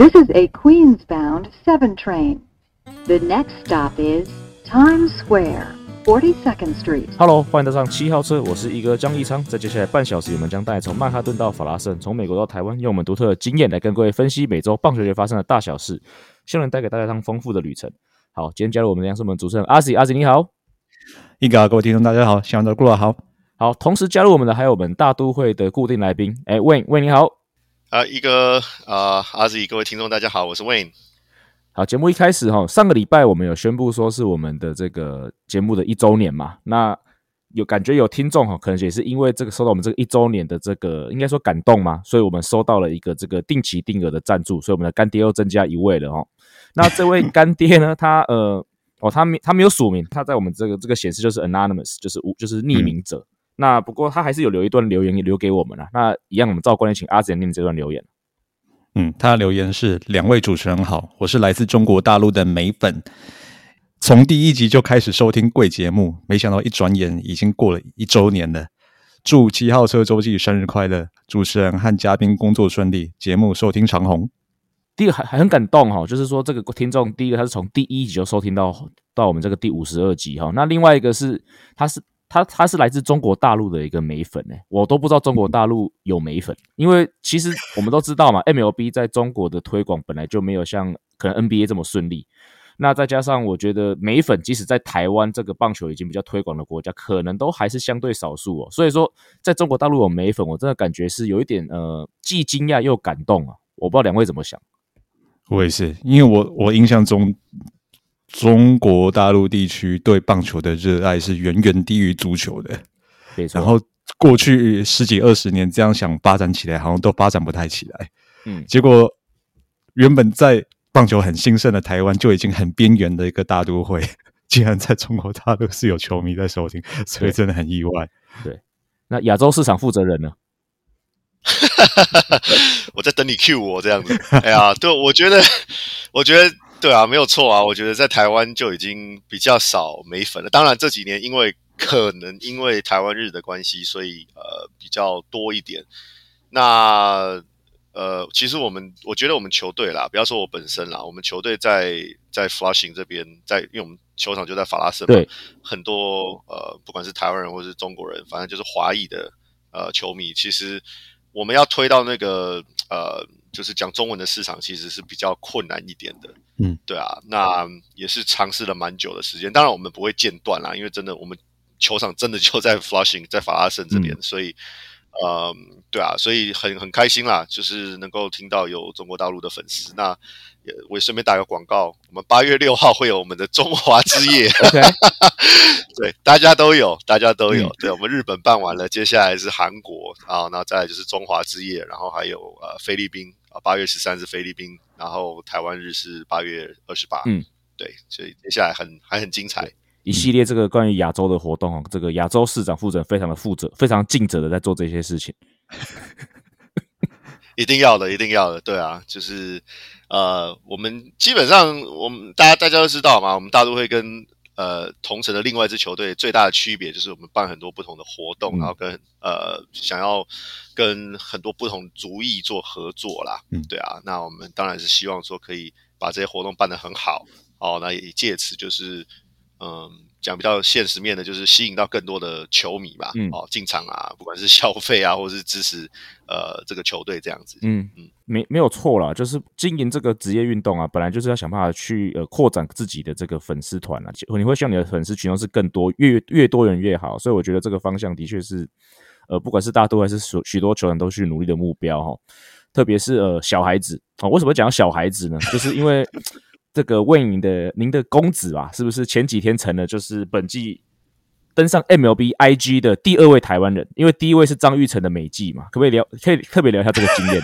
This is a Queens-bound 7 train. The next stop is Times Square, 42nd Street. Hello，欢迎搭上七号车，我是一哥江一昌。在接下来半小时，我们将带你从曼哈顿到法拉盛，从美国到台湾，用我们独特的经验来跟各位分析每周棒球节发生的大小事，希望能带给大家一趟丰富的旅程。好，今天加入我们的是我们主持人阿 Z，阿 Z 你好，一哥，各位听众大家好，希望都过得好。好，同时加入我们的还有我们大都会的固定来宾，哎，Wayne，Wayne 你好。啊，一个啊，阿 Z，各位听众大家好，我是 Wayne。好，节目一开始哈，上个礼拜我们有宣布说是我们的这个节目的一周年嘛，那有感觉有听众哈，可能也是因为这个收到我们这个一周年的这个应该说感动嘛，所以我们收到了一个这个定期定额的赞助，所以我们的干爹又增加一位了哈。那这位干爹呢，他呃哦，他没他没有署名，他在我们这个这个显示就是 anonymous，就是无就是匿名者。那不过他还是有留一段留言留给我们了。那一样，我们照惯例请阿简念这段留言。嗯，他的留言是：两位主持人好，我是来自中国大陆的美粉，从第一集就开始收听贵节目，没想到一转眼已经过了一周年了。祝七号车周记生日快乐，主持人和嘉宾工作顺利，节目收听长虹。第一个还还很感动哈，就是说这个听众第一个他是从第一集就收听到到我们这个第五十二集哈。那另外一个是他是。他他是来自中国大陆的一个美粉诶，我都不知道中国大陆有美粉，因为其实我们都知道嘛，MLB 在中国的推广本来就没有像可能 NBA 这么顺利。那再加上我觉得美粉，即使在台湾这个棒球已经比较推广的国家，可能都还是相对少数哦。所以说，在中国大陆有美粉，我真的感觉是有一点呃，既惊讶又感动啊。我不知道两位怎么想。我也是，因为我我印象中。中国大陆地区对棒球的热爱是远远低于足球的，然后过去十几二十年这样想发展起来，好像都发展不太起来。嗯，结果原本在棒球很兴盛的台湾，就已经很边缘的一个大都会，竟然在中国大陆是有球迷在收听，所以真的很意外。对，那亚洲市场负责人呢？我在等你 cue 我这样子。哎呀，对，我觉得，我觉得。对啊，没有错啊。我觉得在台湾就已经比较少美粉了。当然这几年因为可能因为台湾日的关系，所以呃比较多一点。那呃，其实我们我觉得我们球队啦，不要说我本身啦，我们球队在在 Flushing 这边，在因为我们球场就在法拉盛嘛，很多呃不管是台湾人或是中国人，反正就是华裔的呃球迷，其实我们要推到那个呃。就是讲中文的市场其实是比较困难一点的，嗯，对啊，那也是尝试了蛮久的时间。当然我们不会间断啦，因为真的我们球场真的就在 Flushing，在法拉盛这边，所以，嗯，对啊，所以很很开心啦，就是能够听到有中国大陆的粉丝。那也我也顺便打个广告，我们八月六号会有我们的中华之夜，对，大家都有，大家都有。对，我们日本办完了，接下来是韩国啊，然后再来就是中华之夜，然后还有呃菲律宾。啊，八月十三是菲律宾，然后台湾日是八月二十八。嗯，对，所以接下来很还很精彩，一系列这个关于亚洲的活动哦，这个亚洲市长负责非常的负责，非常尽责的在做这些事情。一定要的，一定要的，对啊，就是呃，我们基本上我们大家大家都知道嘛，我们大都会跟。呃，同城的另外一支球队最大的区别就是我们办很多不同的活动，然后跟呃想要跟很多不同族裔做合作啦。嗯，对啊，那我们当然是希望说可以把这些活动办得很好哦，那也借此就是嗯。讲比较现实面的，就是吸引到更多的球迷吧，哦，进场啊，不管是消费啊，或者是支持呃这个球队这样子，嗯嗯，没没有错啦，就是经营这个职业运动啊，本来就是要想办法去呃扩展自己的这个粉丝团啊，你会希望你的粉丝群众是更多，越越多人越好，所以我觉得这个方向的确是呃，不管是大多还是许许多球员都去努力的目标哈，特别是呃小孩子啊，为什么讲小孩子呢？就是因为。这个为您的您的公子吧，是不是前几天成了就是本季登上 MLB IG 的第二位台湾人？因为第一位是张玉成的美记嘛，可不可以聊？可以特别聊一下这个经验？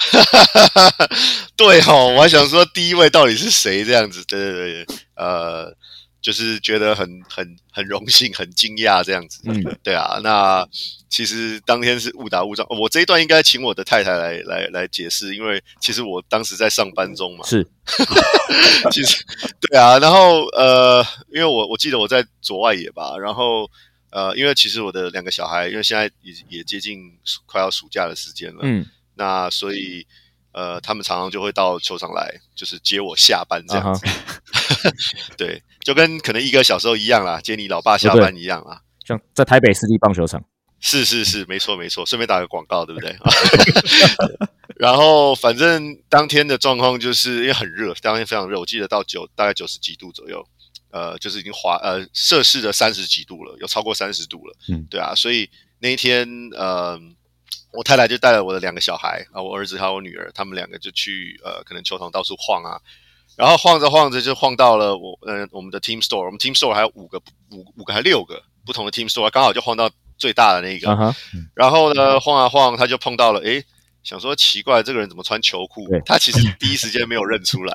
对哦，我还想说第一位到底是谁？这样子，对对对，呃。就是觉得很很很荣幸，很惊讶这样子。嗯，对啊。那其实当天是误打误撞，我这一段应该请我的太太来来来解释，因为其实我当时在上班中嘛。是，其实对啊。然后呃，因为我我记得我在左外野吧，然后呃，因为其实我的两个小孩，因为现在也也接近快要暑假的时间了。嗯。那所以呃，他们常常就会到球场来，就是接我下班这样子。对，就跟可能一哥小时候一样啦，接你老爸下班一样啊。像在台北市立棒球场。是是是，没错没错。顺便打个广告，对不对？然后反正当天的状况就是因为很热，当天非常热，我记得到九大概九十几度左右，呃，就是已经滑呃摄氏的三十几度了，有超过三十度了。嗯，对啊，所以那一天呃。我太太就带了我的两个小孩啊，我儿子还有我女儿，他们两个就去呃，可能球场到处晃啊，然后晃着晃着就晃到了我呃我们的 Team Store，我们 Team Store 还有五个五五个还六个不同的 Team Store，刚好就晃到最大的那个，然后呢晃啊晃，他就碰到了，诶，想说奇怪，这个人怎么穿球裤？他其实第一时间没有认出来，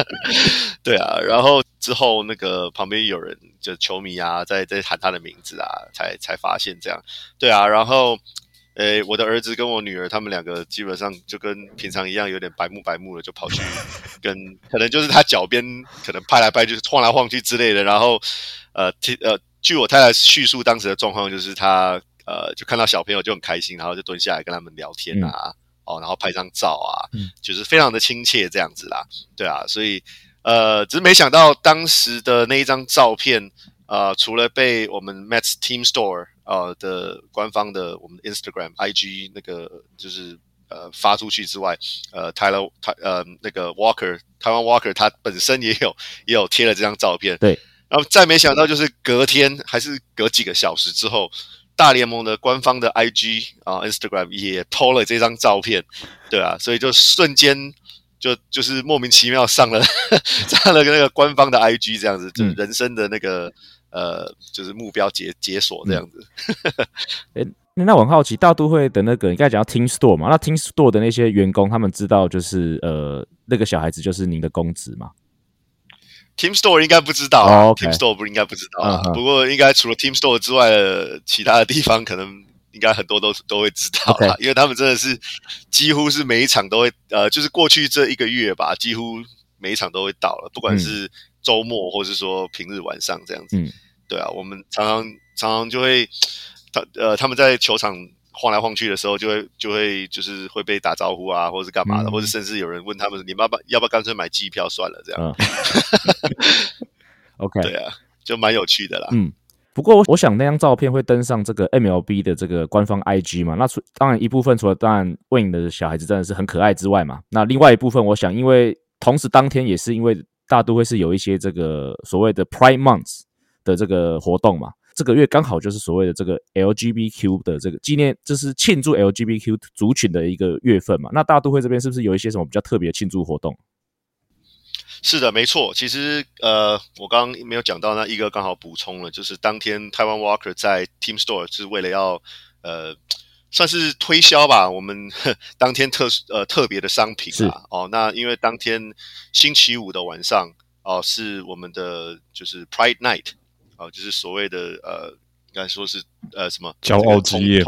对啊，然后之后那个旁边有人就球迷啊，在在喊他的名字啊，才才发现这样，对啊，然后。诶，我的儿子跟我女儿，他们两个基本上就跟平常一样，有点白目白目的，就跑去 跟，可能就是他脚边可能拍来拍去、晃来晃去之类的。然后，呃，呃，据我太太叙述当时的状况，就是他呃，就看到小朋友就很开心，然后就蹲下来跟他们聊天啊，哦，然后拍张照啊，就是非常的亲切这样子啦。对啊，所以呃，只是没想到当时的那一张照片。呃，除了被我们 Mets Team Store 呃的官方的我们 Instagram IG 那个就是呃发出去之外，呃，台了台呃那个 Walker 台湾 Walker 他本身也有也有贴了这张照片，对，然后再没想到就是隔天还是隔几个小时之后，大联盟的官方的 IG 啊 Instagram 也偷了这张照片，对啊，所以就瞬间。就就是莫名其妙上了 上了个那个官方的 IG 这样子，就是人生的那个呃，就是目标解解锁这样子。哎，那我很好奇，大都会的那个你刚才讲到 Team Store 嘛？那 Team Store 的那些员工，他们知道就是呃，那个小孩子就是您的公子吗？Team Store 应该不知道，Team Store 不应该不知道，不过应该除了 Team Store 之外的其他的地方可能。应该很多都都会知道啦，因为他们真的是几乎是每一场都会，呃，就是过去这一个月吧，几乎每一场都会到了，不管是周末或是说平日晚上这样子。对啊，我们常常常常就会，他呃他们在球场晃来晃去的时候，就会就会就是会被打招呼啊，或者是干嘛的，或者甚至有人问他们，你爸爸要不要干脆买机票算了这样。OK，对啊，就蛮有趣的啦。嗯。不过，我想那张照片会登上这个 MLB 的这个官方 IG 嘛？那除当然一部分除了当然 Win 的小孩子真的是很可爱之外嘛，那另外一部分，我想因为同时当天也是因为大都会是有一些这个所谓的 Prime Month 的这个活动嘛，这个月刚好就是所谓的这个 LGBTQ 的这个纪念，就是庆祝 LGBTQ 族群的一个月份嘛。那大都会这边是不是有一些什么比较特别的庆祝活动？是的，没错。其实，呃，我刚刚没有讲到，那一哥刚好补充了，就是当天台湾 Walker 在 Team Store 是为了要，呃，算是推销吧，我们 当天特呃特别的商品啊。哦，那因为当天星期五的晚上哦，是我们的就是 Pride Night 哦，就是所谓的呃，应该说是呃什么骄傲之夜，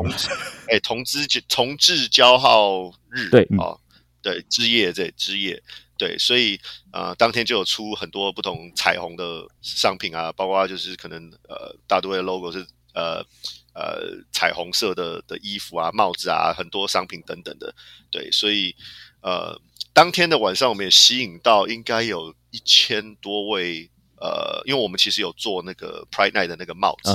哎，同志同志骄傲日，对，哦，对，之夜对之夜。对，所以呃，当天就有出很多不同彩虹的商品啊，包括就是可能呃，大都会的 logo 是呃呃彩虹色的的衣服啊、帽子啊，很多商品等等的。对，所以呃，当天的晚上我们也吸引到应该有一千多位呃，因为我们其实有做那个 Pride Night 的那个帽子，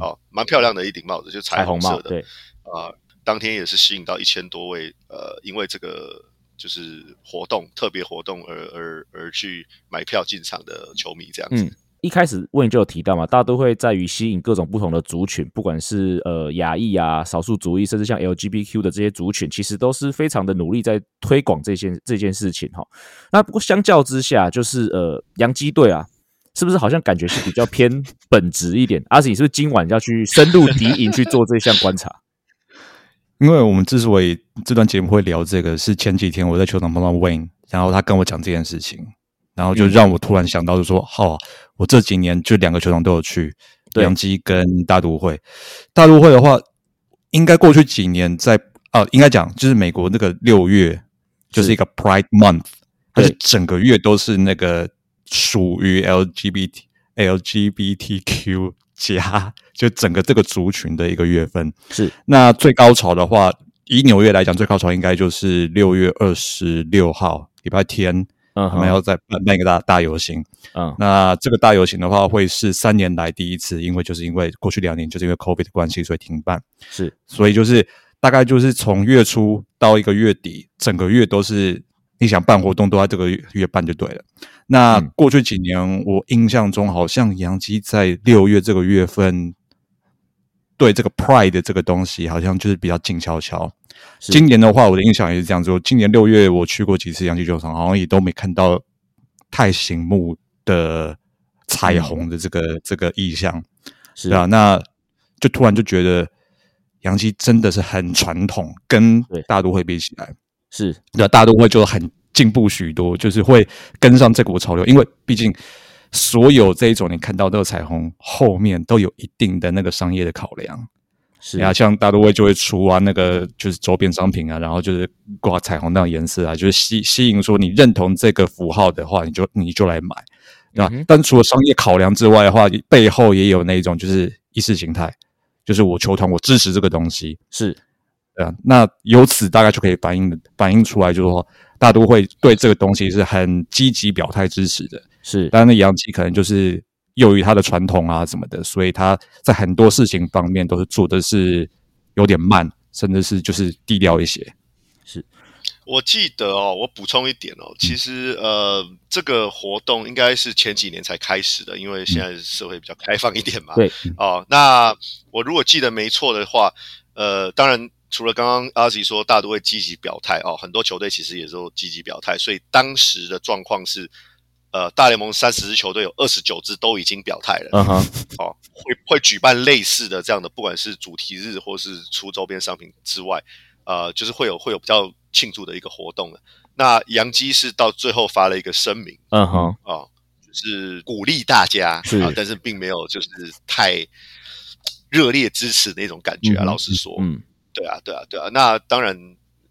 哦，蛮漂亮的一顶帽子，就彩虹色的。对，啊，当天也是吸引到一千多位呃，因为这个。就是活动特别活动而而而去买票进场的球迷这样子。嗯，一开始问就有提到嘛，大家都会在于吸引各种不同的族群，不管是呃亚裔啊、少数族裔，甚至像 LGBTQ 的这些族群，其实都是非常的努力在推广这件这件事情哈。那不过相较之下，就是呃洋基队啊，是不是好像感觉是比较偏本质一点？阿紫，你是不是今晚要去深入敌营去做这项观察？因为我们之所以这段节目会聊这个，是前几天我在球场碰到 Wayne，然后他跟我讲这件事情，然后就让我突然想到，就说：好，我这几年就两个球场都有去，洋基跟大都会。大都会的话，应该过去几年在啊，应该讲就是美国那个六月就是一个 Pride Month，它是整个月都是那个属于 LGBT LGBTQ。加就整个这个族群的一个月份是那最高潮的话，以纽约来讲，最高潮应该就是六月二十六号礼拜天，嗯他们要在办办一个大大游行。嗯那这个大游行的话，会是三年来第一次，因为就是因为过去两年就是因为 COVID 的关系，所以停办。是所以就是大概就是从月初到一个月底，整个月都是你想办活动都在这个月月办就对了。那嗯过去几年，我印象中好像杨基在六月这个月份对这个 Pride 的这个东西，好像就是比较静悄悄。今年的话，我的印象也是这样子。我今年六月我去过几次杨基球场，好像也都没看到太醒目的彩虹的这个、这个意象。是啊，那就突然就觉得杨基真的是很传统，跟大都会比起来，是对啊，大都会就很进步许多，就是会跟上这股潮流，因为毕竟所有这一种你看到这个彩虹后面都有一定的那个商业的考量。是啊，像大都会就会出啊，那个就是周边商品啊，然后就是挂彩虹那种颜色啊，就是吸吸引说你认同这个符号的话，你就你就来买，对吧？嗯但除了商业考量之外的话，背后也有那种就是意识形态，就是我球团我支持这个东西，是对啊。那由此大概就可以反映反映出来，就是说大都会对这个东西是很积极表态支持的。是当然，那杨基可能就是由于他的传统啊什么的，所以他在很多事情方面都是做的是有点慢，甚至是就是低调一些。是我记得哦，我补充一点哦，其实呃，这个活动应该是前几年才开始的，因为现在社会比较开放一点嘛。对哦，那我如果记得没错的话，呃，当然除了刚刚阿吉说大都会积极表态哦，很多球队其实也都积极表态，所以当时的状况是，呃，大联盟三十支球队有二十九支都已经表态了。嗯哼哦，会会举办类似的这样的，不管是主题日或是出周边商品之外，呃，就是会有会有比较庆祝的一个活动了。那杨基是到最后发了一个声明嗯哼哦、就是鼓励大家是啊，但是并没有就是太热烈支持那种感觉啊。嗯老实说，嗯对啊，对啊，对啊。那当然，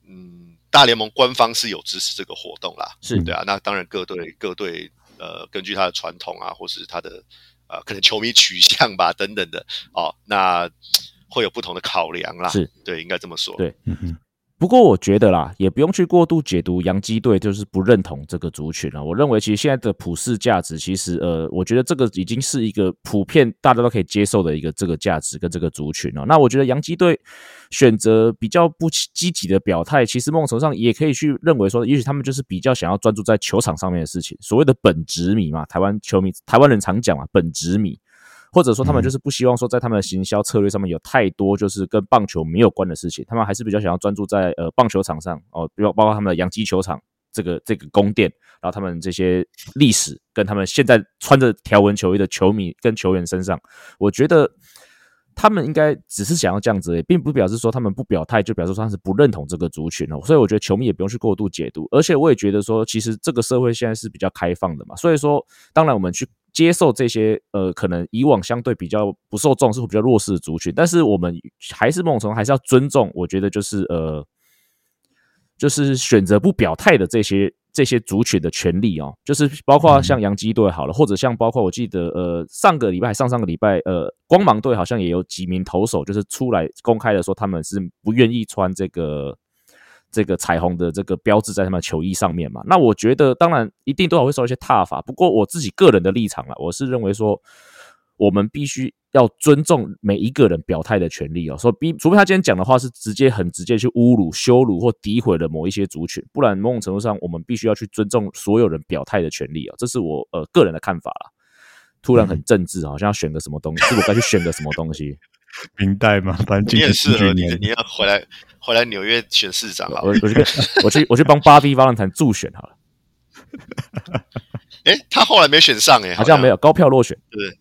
嗯，大联盟官方是有支持这个活动啦，是对啊。那当然各队各队呃，根据他的传统啊，或是他的呃可能球迷取向吧等等的哦，那会有不同的考量啦。是对，应该这么说。对嗯哼，不过我觉得啦，也不用去过度解读洋基队就是不认同这个族群啊。我认为其实现在的普世价值，其实呃，我觉得这个已经是一个普遍大家都可以接受的一个这个价值跟这个族群哦。那我觉得洋基队选择比较不积极的表态，其实某种上也可以去认为说，也许他们就是比较想要专注在球场上面的事情，所谓的本职迷嘛，台湾球迷台湾人常讲嘛，本职迷。或者说他们就是不希望说在他们的行销策略上面有太多就是跟棒球没有关的事情，他们还是比较想要专注在呃棒球场上哦，比如包括他们的洋基球场这个这个宫殿，然后他们这些历史跟他们现在穿着条纹球衣的球迷跟球员身上，我觉得他们应该只是想要这样子而已，并不表示说他们不表态就表示说他是不认同这个族群哦，所以我觉得球迷也不用去过度解读，而且我也觉得说，其实这个社会现在是比较开放的嘛，所以说当然我们去接受这些呃可能以往相对比较不受重视或比较弱势的族群，但是我们还是某种程度还是要尊重，我觉得就是呃就是选择不表态的这些这些族群的权利哦，就是包括像洋基队好了，或者像包括我记得呃上个礼拜上上个礼拜呃光芒队好像也有几名投手就是出来公开的说他们是不愿意穿这个这个彩虹的这个标志在他们球衣上面嘛。那我觉得当然一定多少会受一些挞伐，不过我自己个人的立场啦，我是认为说我们必须要尊重每一个人表态的权利哦。说比除非他今天讲的话是直接很直接去侮辱、羞辱或诋毁了某一些族群，不然某种程度上我们必须要去尊重所有人表态的权利哦。这是我呃个人的看法啦。突然很政治，好像要选个 什么东西，是我该去选个什么东西？明代嘛，反正你很适合你你要回来回来纽约选市长好了。我我去我去我去帮巴蒂·巴兰坦助选好了，诶，他后来没选上诶，好像没有高票落选。诶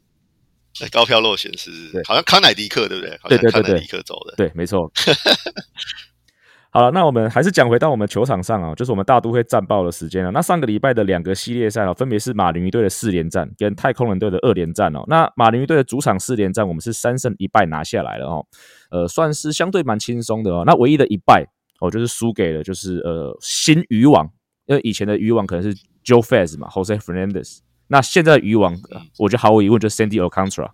高票落选是对好像康乃迪克对不对？对对对对康乃迪克走的。对，没错。好了，那我们还是讲回到我们球场上啊，就是我们大都会战报的时间了。那上个礼拜的两个系列赛啊，分别是马林鱼队的四连战跟太空人队的二连战哦。那马林鱼队的主场四连战，我们是三胜一败拿下来了哦，呃，算是相对蛮轻松的哦。那唯一的一败哦，就是输给了就是呃新渔网，因为以前的渔网可能是 Joe Faz 嘛，Jose Fernandez，那现在的渔网，呃我觉得毫无疑问就是 Sandy Alcantara。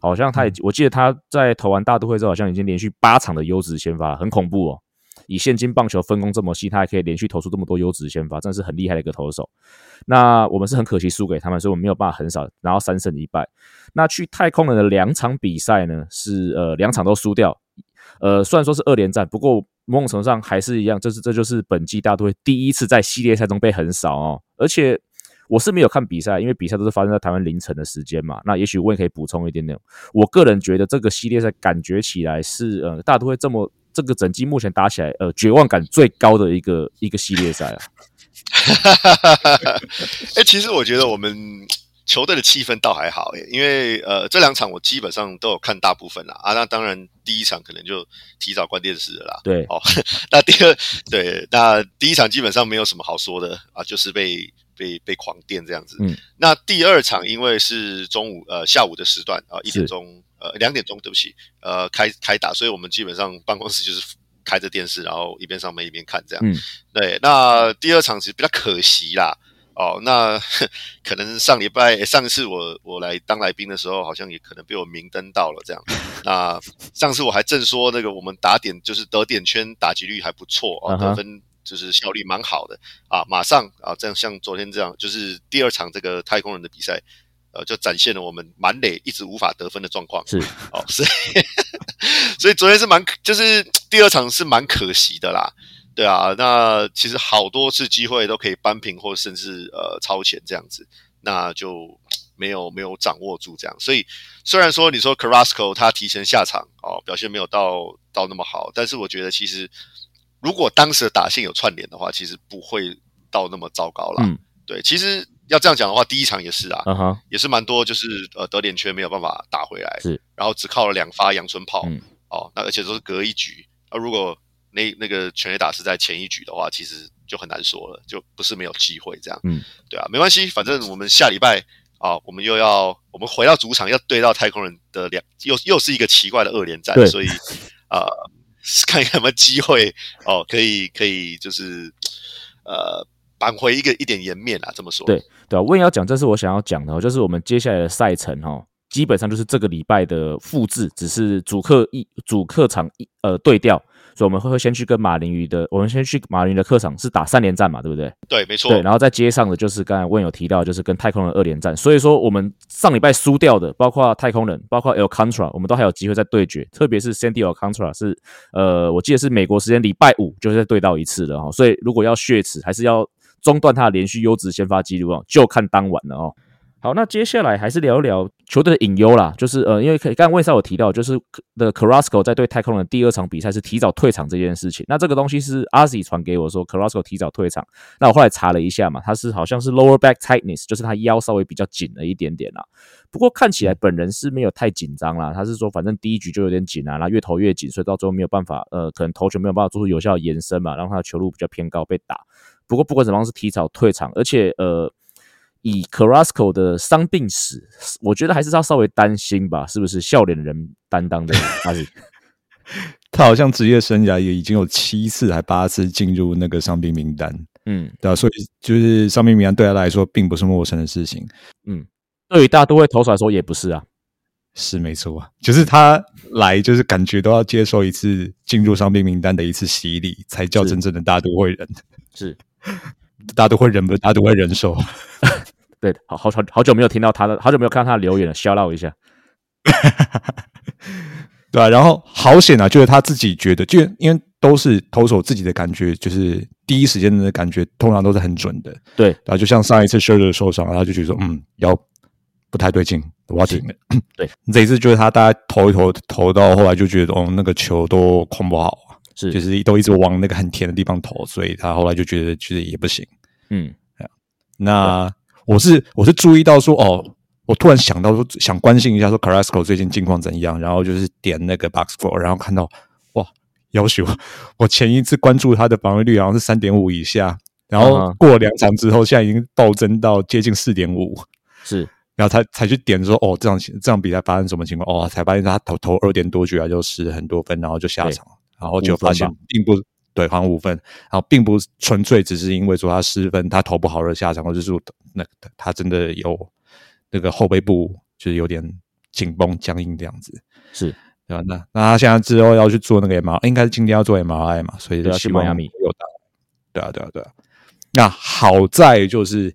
好像他也，我记得他在投完大都会之后，好像已经连续八场的优质先发，很恐怖哦。以现今棒球分工这么细，他还可以连续投出这么多优质先发，真的是很厉害的一个投手。那我们是很可惜输给他们，所以我们没有办法很少拿到三胜一败。那去太空人的两场比赛呢，是呃两场都输掉。呃，虽然说是二连战，不过某种程度上还是一样，这是这就是本季大都会第一次在系列赛中被横扫哦。而且我是没有看比赛，因为比赛都是发生在台湾凌晨的时间嘛。那也许我也可以补充一点点，我个人觉得这个系列赛感觉起来是呃大都会这么这个整季目前打起来呃绝望感最高的一个一个系列赛啊。哎，其实我觉得我们。球队的气氛倒还好诶，因为呃这两场我基本上都有看大部分啦啊，那当然第一场可能就提早关电视了啦。对，哦，那第二对，那第一场基本上没有什么好说的啊，就是被被被狂电这样子。嗯，那第二场因为是中午呃下午的时段啊，一点钟呃两点钟对不起呃开开打，所以我们基本上办公室就是开着电视，然后一边上班一边看这样。嗯，对，那第二场其实比较可惜啦。哦，那可能上礼拜上一次我我来当来宾的时候，好像也可能被我明灯到了这样。那上次我还正说那个我们打点就是得点圈打击率还不错啊，得分就是效率蛮好的啊。马上啊，这样像昨天这样，就是第二场这个太空人的比赛，呃，就展现了我们满垒一直无法得分的状况。是哦，所以所以昨天是蛮就是第二场是蛮可惜的啦。对啊，那其实好多次机会都可以扳平，或甚至呃超前这样子，那就没有没有掌握住这样。所以虽然说你说 Carrasco 他提前下场哦，表现没有到到那么好，但是我觉得其实如果当时的打线有串联的话，其实不会到那么糟糕了。嗯，对，其实要这样讲的话，第一场也是啊，也是蛮多就是呃得点圈没有办法打回来，是，然后只靠了两发阳春炮，哦，那而且都是隔一局，啊如果那那个全垒打是在前一局的话，其实就很难说了，就不是没有机会这样。嗯，对啊，没关系，反正我们下礼拜啊，我们又要我们回到主场，要对到太空人的两，又又是一个奇怪的二连战，所以啊，看有没有机会哦，可以可以就是呃扳回一个一点颜面啊，这么说。对对啊，我也要讲，这是我想要讲的哦，就是我们接下来的赛程哈，基本上就是这个礼拜的复制，只是主客一主客场一呃对调。所以我们会会先去跟马林鱼的，我们先去马林鱼的客场是打三连战嘛，对不对？对，没错。对，然后在接上的就是刚才问有提到，就是跟太空人二连战。所以说我们上礼拜输掉的，包括太空人，包括 El Contra，我们都还有机会再对决。特别是 Sandy El Contra 是，呃，我记得是美国时间礼拜五就是再对到一次了哈。所以如果要血耻，还是要中断他的连续优质先发记录哦，就看当晚了哦。好，那接下来还是聊一聊球队的隐忧啦，就是呃，因为可以刚刚魏少有提到，就是的 Carrasco 在对太空人第二场比赛是提早退场这件事情。那这个东西是阿 Z 传给我说 Carrasco 提早退场，那我后来查了一下嘛，他是好像是 lower back tightness，就是他腰稍微比较紧了一点点啦。不过看起来本人是没有太紧张啦，他是说反正第一局就有点紧啊，然后越投越紧，所以到最后没有办法，呃，可能投球没有办法做出有效的延伸嘛，让他的球路比较偏高被打。不过不管怎么样是提早退场，而且呃。以 Carrasco 的伤病史，我觉得还是要稍微担心吧，是不是？笑脸人担当的 阿里？他好像职业生涯也已经有七次还八次进入那个伤病名单，嗯，对啊，所以就是伤病名单对他来说并不是陌生的事情，嗯，对于大都会投手来说也不是啊，是没错啊，就是他来就是感觉都要接受一次进入伤病名单的一次洗礼，才叫真正的大都会人，是。大都会人不大都会人手。对，好好好好久没有听到他的，好久没有看到他的留言了，笑闹一下。对啊，然后好险啊，就是他自己觉得，就因为都是投手自己的感觉，就是第一时间的感觉，通常都是很准的。对，然后就像上一次 s h i r 受伤，他就觉得说，嗯，腰不太对劲，我要停了。对，这一次就是他大概投一投，投到后来就觉得，哦，那个球都控不好，是，就是都一直往那个很甜的地方投，所以他后来就觉得其实也不行。嗯，那。我是我是注意到说哦，我突然想到说想关心一下说 Carrasco 最近近况怎样，然后就是点那个 Box Four，然后看到哇，要求 我前一次关注他的防御率好像是三点五以下，然后过两场之后，现在已经暴增到接近四点五，是，然后才才去点说哦，这场这场比赛发生什么情况？哦，才发现他投投二点多局啊，就失很多分，然后就下场，然后就发现并不。对，还五分，然后并不纯粹只是因为说他失分，他投不好而下场，或者是那他真的有那个后背部就是有点紧绷僵硬这样子。是，对吧？那那他现在之后要去做那个 M R，应该是今天要做 MRI 嘛，所以要去迈阿密有打。对啊，对啊，对啊。那好在就是，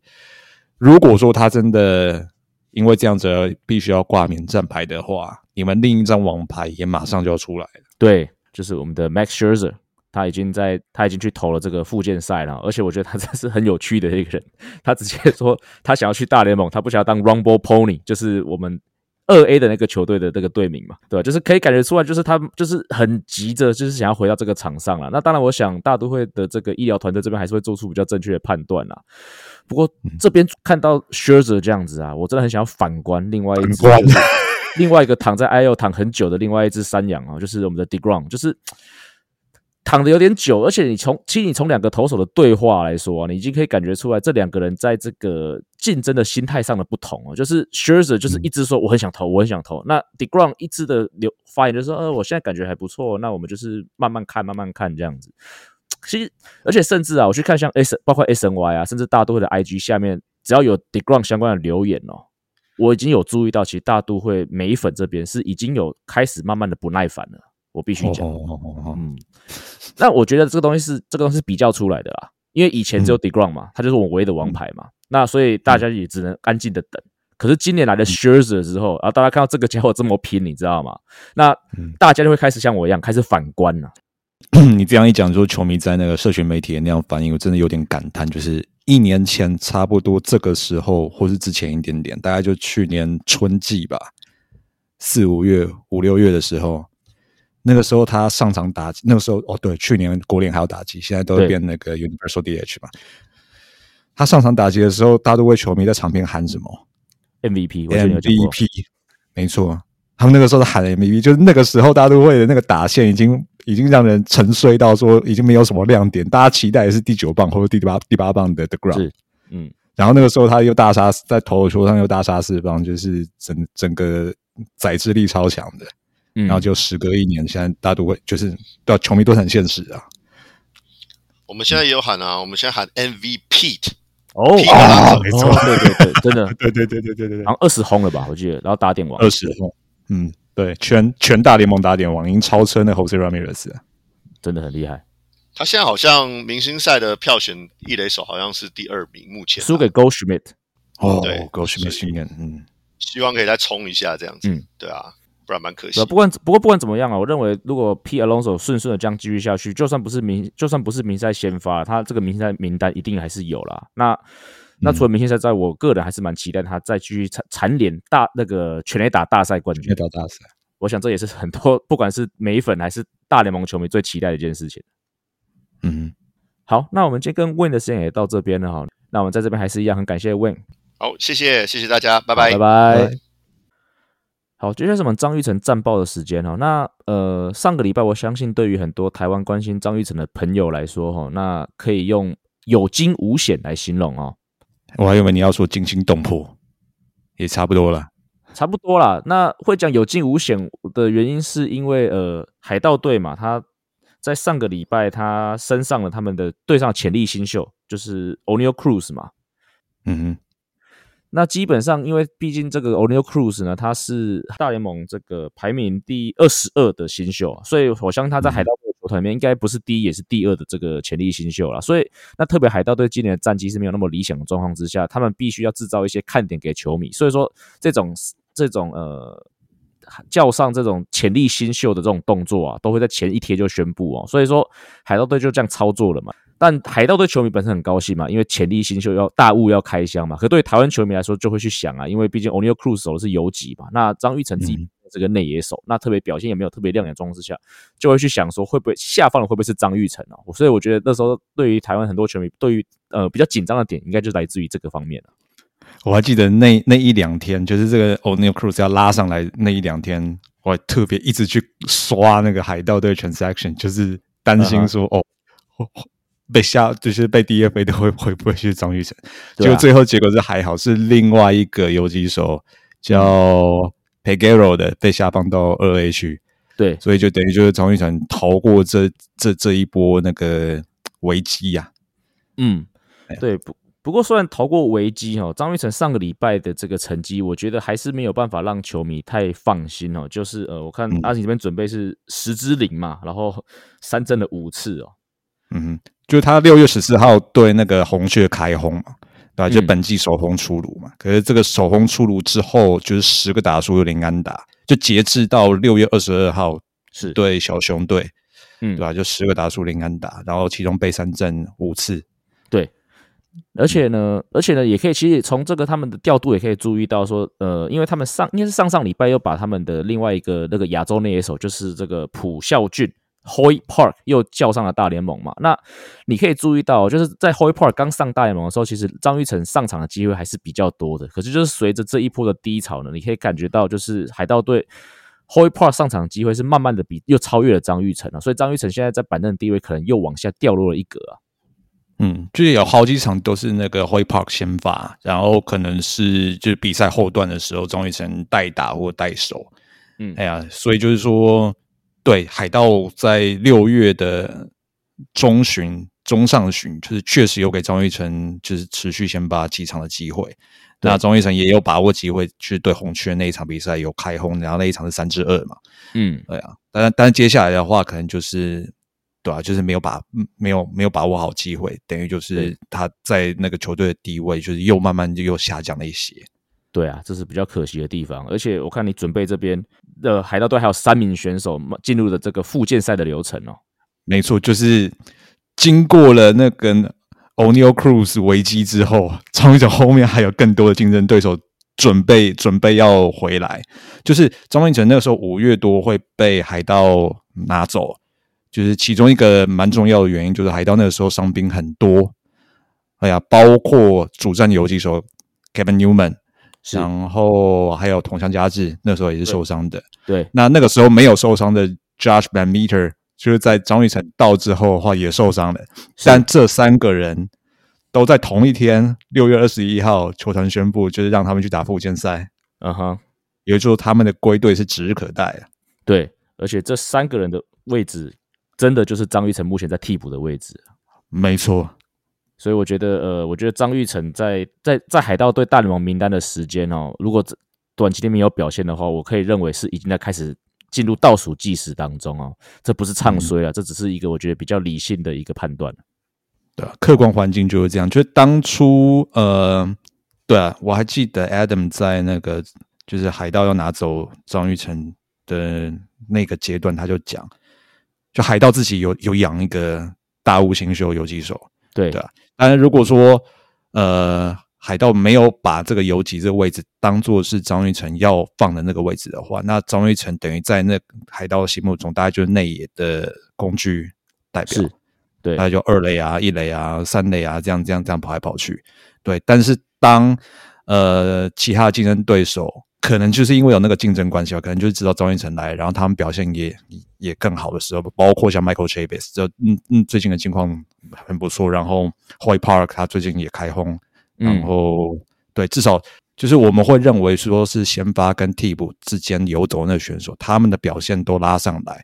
如果说他真的因为这样子必须要挂免战牌的话，你们另一张王牌也马上就要出来了。对，就是我们的 Max Scherzer，他已经在他已经去投了这个附件赛了，而且我觉得他真是很有趣的一个人。他直接说他想要去大联盟，他不想要当 Rumble Pony，就是我们。二 A 的那个球队的这个队名嘛，对吧？就是可以感觉出来，就是他就是很急着，就是想要回到这个场上了。那当然，我想大都会的这个医疗团队这边还是会做出比较正确的判断啦。不过这边看到 Scherzer 这样子啊，我真的很想要反观另外一只，另外一个躺在 IL 躺很久的另外一只山羊啊，就是我们的 Degrom，就是。躺的有点久，而且你从其实你从两个投手的对话来说啊，你已经可以感觉出来这两个人在这个竞争的心态上的不同哦。就是 Scherzer 就是一直说我很想投，我很想投。那 Degrom 一直的留发言就说，呃，我现在感觉还不错，那我们就是慢慢看，慢慢看这样子。其实，而且甚至啊，我去看像 S 包括 SNY 啊，甚至大都会的 IG 下面，只要有 Degrom 相关的留言哦，我已经有注意到，其实大都会美粉这边是已经有开始慢慢的不耐烦了。我必须讲，嗯，那我觉得这个东西是这个东西是比较出来的啦，因为以前只有 Degrom 嘛，他就是我唯一的王牌嘛，那所以大家也只能安静的等。可是今年来的 Scherzer 之后，然后大家看到这个家伙这么拼，你知道吗？那大家就会开始像我一样开始反观了。你这样一讲，说球迷在那个社群媒体那样反应，我真的有点感叹。就是一年前差不多这个时候，或是之前一点点，大概就去年春季吧，四五月、五六月的时候。那个时候他上场打击，那个时候哦对，去年国联还要打击，现在都变那个 Universal DH 嘛。他上场打击的时候，大都会球迷在场边喊什么？MVP，MVP，没错，他们那个时候喊 MVP，就是那个时候大都会的那个打线已经已经让人沉睡到说已经没有什么亮点，大家期待的是第九棒或者第八第八棒的 The Ground，嗯，然后那个时候他又大杀在投球上又大杀四方，就是整整个载智力超强的。然后就时隔一年，现在大家都会就是对球迷都很现实啊。我们现在也有喊啊，我们现在喊 MVP 哦，没。错，对对对，真的，对对对对对对对，好像二十轰了吧，我记得，然后打点王。二十轰，嗯，对，全全大联盟打点王，已经超车那 Jose Ramirez，真的很厉害。他现在好像明星赛的票选一垒手好像是第二名，目前输给 Goldschmidt。哦，对，Goldschmidt 训练，嗯，希望可以再冲一下这样子，嗯，对啊。不然蛮可惜。不管不过不管怎么样啊，我认为如果 P Alonso 顺顺的这样继续下去，就算不是明就算不是明赛先发，他这个明星赛名单一定还是有啦。那那除了明星赛，在我个人还是蛮期待他再继续蝉蝉联大那个全垒打大赛冠军。打大赛，我想这也是很多 不管是美粉还是大联盟球迷最期待的一件事情。嗯，好，那我们今天跟 Win 的时间也到这边了哈。那我们在这边还是一样，很感谢 Win。好，谢谢谢谢大家，拜拜拜拜。好，接下来是我们张玉成战报的时间哈。那呃，上个礼拜，我相信对于很多台湾关心张玉成的朋友来说哈，那可以用有惊无险来形容哦。我还以为你要说惊心动魄，也差不多了，差不多了。那会讲有惊无险的原因，是因为呃，海盗队嘛，他在上个礼拜他升上了他们的队上潜力新秀，就是 O'Neal Cruz 嘛。嗯哼。那基本上，因为毕竟这个 O'Neal Cruz 呢，他是大联盟这个排名第二十二的新秀，所以我相信他在海盗队球团里面应该不是第一也是第二的这个潜力新秀了。所以，那特别海盗队今年的战绩是没有那么理想的状况之下，他们必须要制造一些看点给球迷。所以说，这种这种呃叫上这种潜力新秀的这种动作啊，都会在前一天就宣布哦。所以说，海盗队就这样操作了嘛。但海盗队球迷本身很高兴嘛，因为潜力新秀要大物要开箱嘛。可对台湾球迷来说，就会去想啊，因为毕竟 O'Neal Cruz 走的是游击嘛，那张玉成自己这个内野手，那特别表现也没有特别亮眼状况之下，就会去想说会不会下放的会不会是张玉成哦？所以我觉得那时候对于台湾很多球迷，对于呃比较紧张的点，应该就来自于这个方面了。我还记得那那一两天，就是这个 O'Neal Cruz 要拉上来那一两天，我特别一直去刷那个海盗队 transaction，就是担心说哦。被下就是被 DFA 的会 会不会是张玉成？就最后结果是还好，是另外一个游击手叫 Pegero 的被下放到二 A 区。对，所以就等于就是张玉成逃过这这这一波那个危机呀。嗯，对不？不不过虽然逃过危机哦，张玉成上个礼拜的这个成绩，我觉得还是没有办法让球迷太放心哦。就是呃，我看阿锦这边准备是十支零嘛，然后三振了五次哦。嗯哼，就是他六月十四号对那个红雀开轰嘛，对吧？就本季首轰出炉嘛。可是这个首轰出炉之后，就是十个打数有零安打，就截至到六月二十二号是对小熊队，嗯，对吧？就十个打数零安打，然后其中被三振五次，对。而且呢，而且呢，也可以其实从这个他们的调度也可以注意到说，呃，因为他们上应该是上上礼拜又把他们的另外一个那个亚洲那一手，就是这个朴孝俊。Hoy Park 又叫上了大联盟嘛？那你可以注意到，就是在 Hoy Park 刚上大联盟的时候，其实张玉成上场的机会还是比较多的。可是就是随着这一波的低潮呢，你可以感觉到，就是海盗队 Hoy Park 上场机会是慢慢的比又超越了张玉成了。所以张玉成现在在板凳地位可能又往下掉落了一格啊。嗯，就是有好几场都是那个 Hoy Park 先发，然后可能是就是比赛后段的时候，张玉成代打或代守。嗯，哎呀，所以就是说。对，海盗在六月的中旬、中上旬，就是确实有给张玉成就是持续先发几场的机会。那张玉成也有把握机会去对红雀那一场比赛有开轰，然后那一场是三至二嘛。嗯，对啊。但但是接下来的话，可能就是对啊，就是没有把没有没有把握好机会，等于就是他在那个球队的地位，就是又慢慢就又下降了一些。对啊，这是比较可惜的地方。而且我看你准备这边的海盗队还有三名选手进入了这个复健赛的流程哦。没错，就是经过了那个 O'Neal Cruz 危机之后，张玉成后面还有更多的竞争对手准备准备要回来。就是张玉成那个时候五月多会被海盗拿走，就是其中一个蛮重要的原因，就是海盗那个时候伤兵很多。哎呀，包括主战游击手 Kevin Newman。然后还有同乡加治，那时候也是受伤的。对，那那个时候没有受伤的 Josh Van Meter，就是在张玉成到之后的话也受伤了。但这三个人都在同一天，六月二十一号，球团宣布就是让他们去打附件赛。嗯哼，也就是说他们的归队是指日可待啊。对，而且这三个人的位置，真的就是张玉成目前在替补的位置。没错。所以我觉得，呃，我觉得张玉成在在在海盗队大联盟名单的时间哦，如果短期内没有表现的话，我可以认为是已经在开始进入倒数计时当中哦。这不是唱衰啊，这只是一个我觉得比较理性的一个判断。对，啊客观环境就是这样。就是当初，呃，对啊，我还记得 Adam 在那个就是海盗要拿走张玉成的那个阶段，他就讲，就海盗自己有有养一个大物新秀游击手。对的，但是如果说呃海盗没有把这个游击这个位置当做是张玉成要放的那个位置的话，那张玉成等于在那海盗心目中大概就是内野的工具代表，对，那就二垒啊、一垒啊、三垒啊这样这样这样跑来跑去。对，但是当呃其他的竞争对手可能就是因为有那个竞争关系啊，可能就是知道张玉成来，然后他们表现也也更好的时候，包括像 Michael Chavis，就嗯嗯最近的情况。很不错，然后 Hoy Park 他最近也开轰，然后对，至少就是我们会认为说是先发跟替补之间游走那选手，他们的表现都拉上来，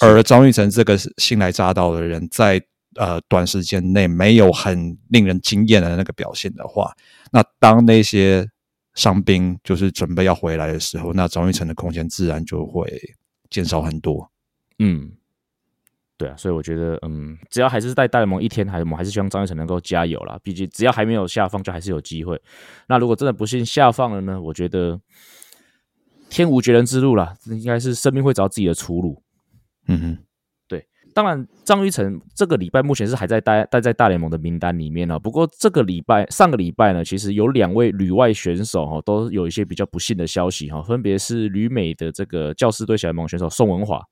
而张玉成这个新来乍到的人，在呃短时间内没有很令人惊艳的那个表现的话，那当那些伤兵就是准备要回来的时候，那张玉成的空间自然就会减少很多，嗯。对啊，所以我觉得，嗯，只要还是在大联盟一天，还我们还是希望张玉成能够加油啦。毕竟只要还没有下放，就还是有机会。那如果真的不幸下放了呢？我觉得天无绝人之路啦，应该是生命会找自己的出路。嗯哼，对。当然，张玉成这个礼拜目前是还在待待在大联盟的名单里面啊。不过这个礼拜上个礼拜呢，其实有两位旅外选手哈，都有一些比较不幸的消息哈，分别是旅美的这个教师队小联盟选手宋文华。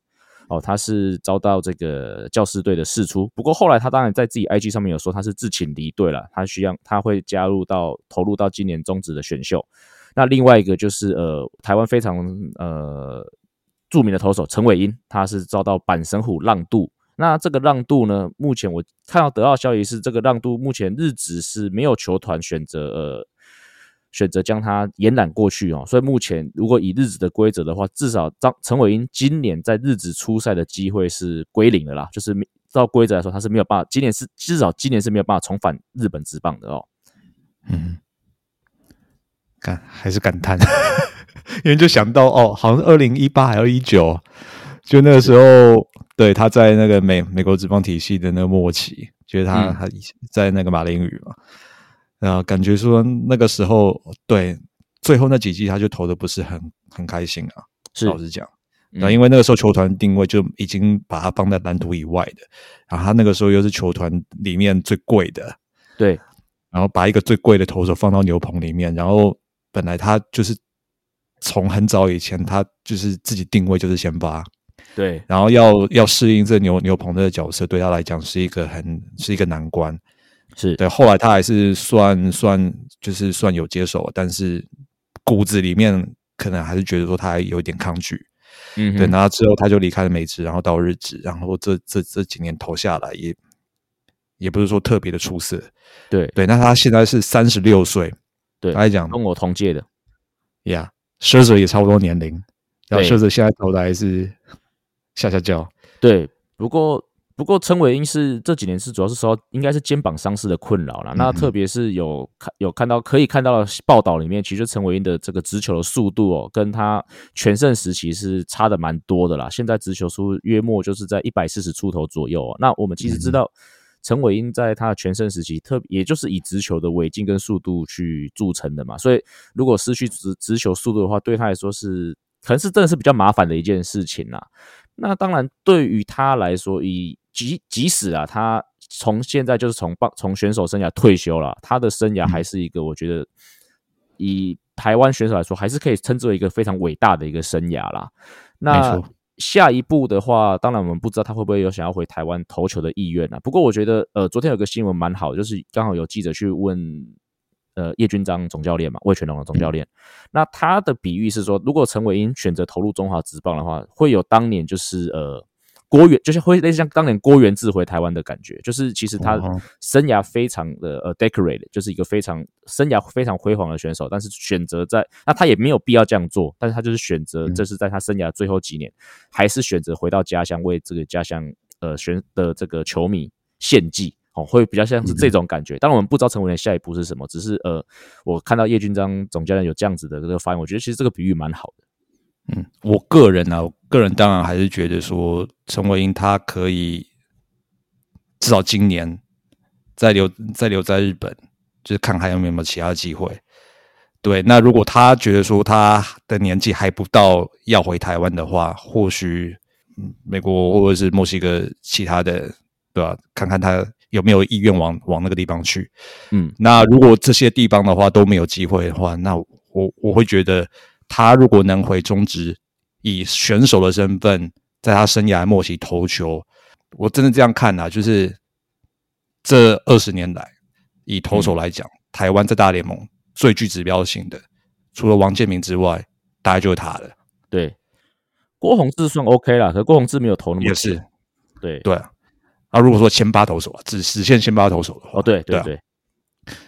哦，他是遭到这个教师队的释出，不过后来他当然在自己 IG 上面有说他是自请离队了，他需要他会加入到投入到今年中职的选秀。那另外一个就是呃，台湾非常呃著名的投手陈伟英，他是遭到板神虎让渡。那这个让渡呢，目前我看到得到消息是，这个让渡目前日职是没有球团选择呃。选择将他延揽过去哦，所以目前如果以日子的规则的话，至少张陈伟英今年在日子出赛的机会是归零的啦。就是照规则来说，他是没有办法，今年是至少今年是没有办法重返日本职棒的哦。嗯，感还是感叹，因为就想到哦，好像二零一八还是一九，就那个时候，对他在那个美美国职棒体系的那个末期，就是他他在那个马林鱼嘛，然后感觉说那个时候对最后那几季他就投的不是很很开心啊，是老实讲，那因为那个时候球团定位就已经把他放在蓝图以外的，然后他那个时候又是球团里面最贵的，对。然后把一个最贵的投手放到牛棚里面，然后本来他就是从很早以前，他就是自己定位就是先发，对，然后要要适应这牛牛棚的角色，对他来讲是一个很是一个难关，是对。后来他还是算算就是算有接手，但是骨子里面可能还是觉得说他还有点抗拒，嗯，对。然后之后他就离开了美职，然后到日职，然后这这这几年投下来也。也不是说特别的出色，对对，那他现在是三十六岁，对，来讲跟我同届的，呀，狮子也差不多年龄，然后狮子现在投的还是下下叫，对，不过不过陈伟英是这几年是主要是说应该是肩膀伤势的困扰了，那特别是有看有看到可以看到的报道里面，其实陈伟英的这个直球的速度哦，跟他全盛时期是差的蛮多的啦，现在直球速约莫就是在一百四十出头左右，那我们其实知道。陈伟英在他的全盛时期，特也就是以直球的尾劲跟速度去著称的嘛，所以如果失去直直球速度的话，对他来说是可能是真的是比较麻烦的一件事情啦。那当然，对于他来说，以即即使啊，他从现在就是从棒从选手生涯退休了，他的生涯还是一个我觉得以台湾选手来说，还是可以称之为一个非常伟大的一个生涯啦。那。下一步的话，当然我们不知道他会不会有想要回台湾投球的意愿啊。不过我觉得，呃，昨天有个新闻蛮好，就是刚好有记者去问，呃，叶军章总教练嘛，魏全龙的总教练。那他的比喻是说，如果陈伟英选择投入中华职棒的话，会有当年就是呃。郭源就是会类似像当年郭源自回台湾的感觉，就是其实他生涯非常的呃 decorated，就是一个非常生涯非常辉煌的选手，但是选择在那他也没有必要这样做，但是他就是选择这是在他生涯最后几年，还是选择回到家乡为这个家乡呃选的这个球迷献祭哦，会比较像是这种感觉。当然我们不知道陈伟的下一步是什么，只是呃我看到叶军章总教练有这样子的这个发言，我觉得其实这个比喻蛮好的。嗯，我个人呢，我个人当然还是觉得说陈伟英他可以至少今年再留再留在日本，就是看还有没有其他机会。对，那如果他觉得说他的年纪还不到要回台湾的话，或许美国或者是墨西哥其他的，对吧？看看他有没有意愿往往那个地方去。嗯，那如果这些地方的话都没有机会的话，那我我会觉得。他如果能回中职，以选手的身份，在他生涯末期投球，我真的这样看啊，就是这二十年来，以投手来讲，台湾在大联盟最具指标性的，除了王建民之外，大概就是他了。对，郭宏志算 OK 啦，可郭宏志没有投那么也是，对对啊。啊，如果说先发投手啊，只实现先发投手的话，哦，对对对，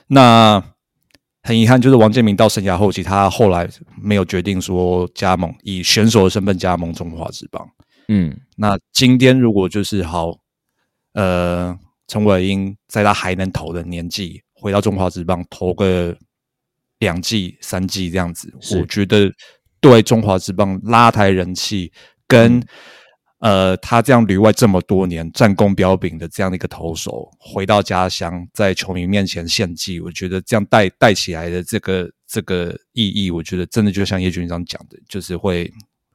那。很遗憾，就是王建民到生涯后期，他后来没有决定说加盟，以选手的身份加盟中华职棒。嗯，那今天如果就是好，呃，陈伟英在他还能投的年纪，回到中华职棒投个两季、三季这样子，我觉得对中华职棒拉抬人气跟。呃，他这样旅外这么多年，战功彪炳的这样的一个投手，回到家乡，在球迷面前献祭，我觉得这样带带起来的这个这个意义，我觉得真的就像叶军长讲的，就是会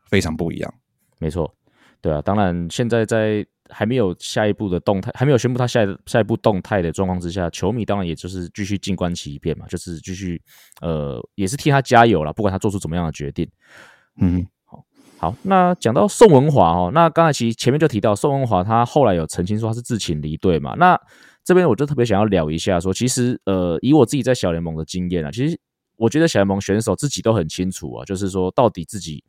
非常不一样。没错，对啊，当然现在在还没有下一步的动态，还没有宣布他下一下一步动态的状况之下，球迷当然也就是继续静观其变嘛，就是继续呃，也是替他加油了，不管他做出怎么样的决定，嗯。好，那讲到宋文华哦，那刚才其实前面就提到宋文华，他后来有澄清说他是自请离队嘛。那这边我就特别想要聊一下，说其实呃，以我自己在小联盟的经验啊，其实我觉得小联盟选手自己都很清楚啊，就是说到底自己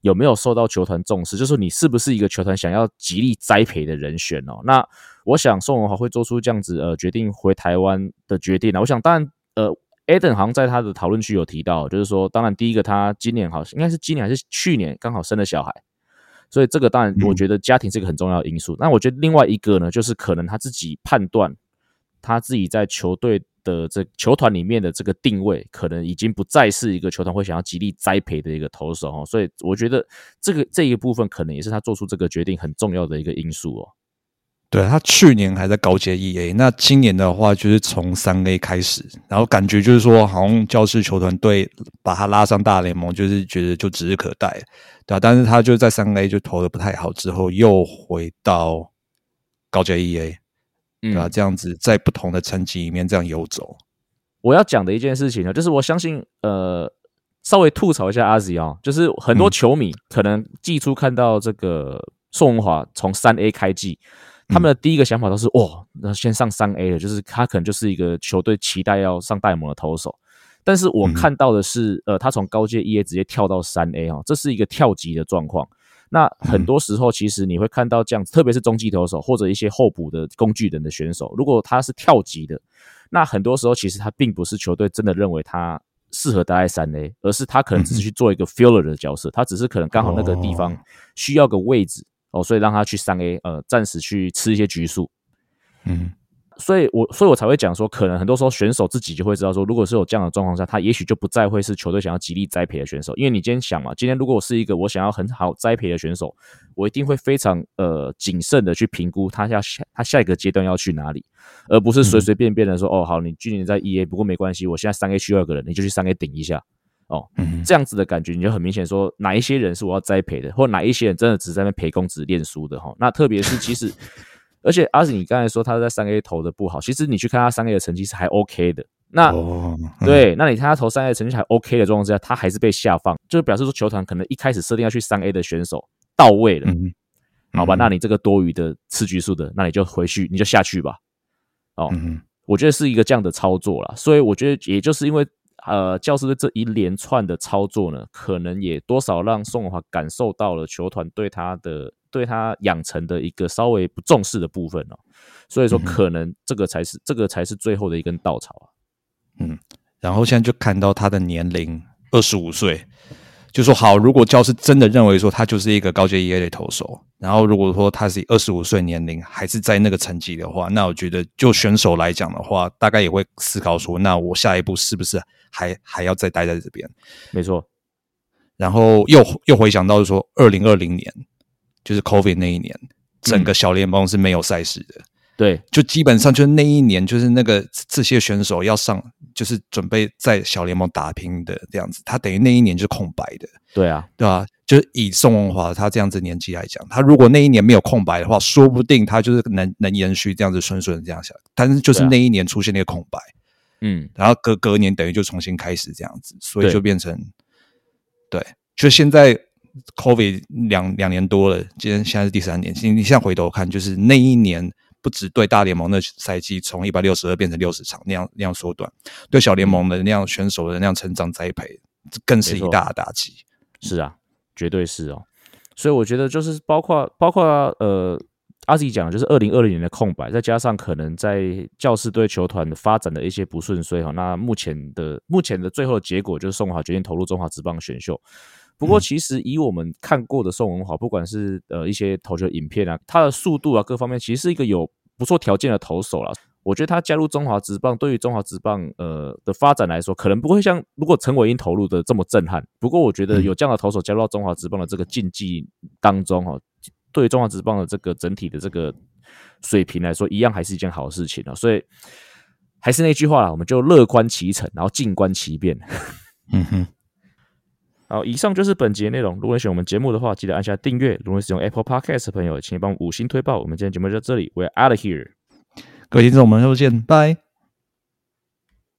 有没有受到球团重视，就是你是不是一个球团想要极力栽培的人选哦。那我想宋文华会做出这样子呃决定回台湾的决定呢，我想当然呃。Eden 好像在他的讨论区有提到，就是说，当然第一个他今年好像应该是今年还是去年刚好生了小孩，所以这个当然我觉得家庭是一个很重要的因素。那我觉得另外一个呢，就是可能他自己判断他自己在球队的这球团里面的这个定位，可能已经不再是一个球团会想要极力栽培的一个投手哦。所以我觉得这个这一部分可能也是他做出这个决定很重要的一个因素哦。对他去年还在高阶 E A，那今年的话就是从三 A 开始，然后感觉就是说，好像教师球团队把他拉上大联盟，就是觉得就指日可待，对吧？但是他就在三 A 就投的不太好，之后又回到高阶 E A，对吧？这样子在不同的层级里面这样游走。我要讲的一件事情呢，就是我相信，呃，稍微吐槽一下阿 Z 啊，就是很多球迷可能季初看到这个宋文华从三 A 开季。他们的第一个想法都是哇，那先上三 A 了，就是他可能就是一个球队期待要上大盟的投手。但是我看到的是，呃，他从高阶一 A 直接跳到三 A 啊，这是一个跳级的状况。那很多时候，其实你会看到这样子，特别是中继投手或者一些候补的工具人的选手，如果他是跳级的，那很多时候其实他并不是球队真的认为他适合待在三 A，而是他可能只是去做一个 filler 的角色，他只是可能刚好那个地方需要个位置。哦，所以让他去三 A，呃，暂时去吃一些局数，嗯，所以我所以我才会讲说，可能很多时候选手自己就会知道说，如果是有这样的状况下，他也许就不再会是球队想要极力栽培的选手，因为你今天想嘛，今天如果我是一个我想要很好栽培的选手，我一定会非常呃谨慎的去评估他要下他下一个阶段要去哪里，而不是随随便便的说，哦，好，你今年在 E A，不过没关系，我现在三 A 需要一个人，你就去三 A 顶一下。哦，这样子的感觉，你就很明显说哪一些人是我要栽培的，或哪一些人真的只在那陪公子练书的哈。那特别是其实，而且阿紫，你刚才说他在三 A 投的不好，其实你去看他三 A 的成绩是还 OK 的。那对，那你看他投三 A 成绩还 OK 的状况之下，他还是被下放，就是表示说球团可能一开始设定要去三 A 的选手到位了，好吧？那你这个多余的次局数的，那你就回去，你就下去吧。哦，我觉得是一个这样的操作啦，所以我觉得也就是因为。呃，教师的这一连串的操作呢，可能也多少让宋文华感受到了球团对他的对他养成的一个稍微不重视的部分哦。所以说，可能这个才是这个才是最后的一根稻草啊。嗯，然后现在就看到他的年龄二十五岁。就说好，如果教师真的认为说他就是一个高阶 EA 的投手，然后如果说他是二十五岁年龄还是在那个层级的话，那我觉得就选手来讲的话，大概也会思考说，那我下一步是不是还还要再待在这边？没错。然后又又回想到说，二零二零年就是 COVID 那一年，整个小联盟是没有赛事的。对，就基本上就是那一年，就是那个这些选手要上，就是准备在小联盟打拼的这样子。他等于那一年就是空白的。对啊，对啊？就是以宋文华他这样子年纪来讲，他如果那一年没有空白的话，说不定他就是能能延续这样子顺顺这样下。但是就是那一年出现那个空白，嗯，然后隔隔年等于就重新开始这样子，所以就变成对，就现在 COVID 两两年多了，今天现在是第三年。你你现在回头看，就是那一年。不止对大联盟的赛季从一百六十二变成六十场那样那样缩短，对小联盟的那样选手的那样成长栽培，这更是一大打击。是啊，绝对是哦。所以我觉得就是包括包括呃阿 Z 讲，就是二零二零年的空白，再加上可能在教师队球团的发展的一些不顺遂哈。那目前的目前的最后的结果就是宋华决定投入中华职棒选秀。不过，其实以我们看过的宋文华，不管是呃一些投球影片啊，他的速度啊各方面，其实是一个有不错条件的投手了。我觉得他加入中华职棒，对于中华职棒呃的发展来说，可能不会像如果陈伟英投入的这么震撼。不过，我觉得有这样的投手加入到中华职棒的这个竞技当中哈，对于中华职棒的这个整体的这个水平来说，一样还是一件好事情啊。所以，还是那句话啦，我们就乐观其成，然后静观其变。嗯哼。好，以上就是本集的内容。如果你喜欢我们节目的话，记得按下订阅。如果使用 Apple Podcast 的朋友，请你帮我五星推爆。我们今天节目就到这里，We're out of here。各位听众，我们下周见，拜。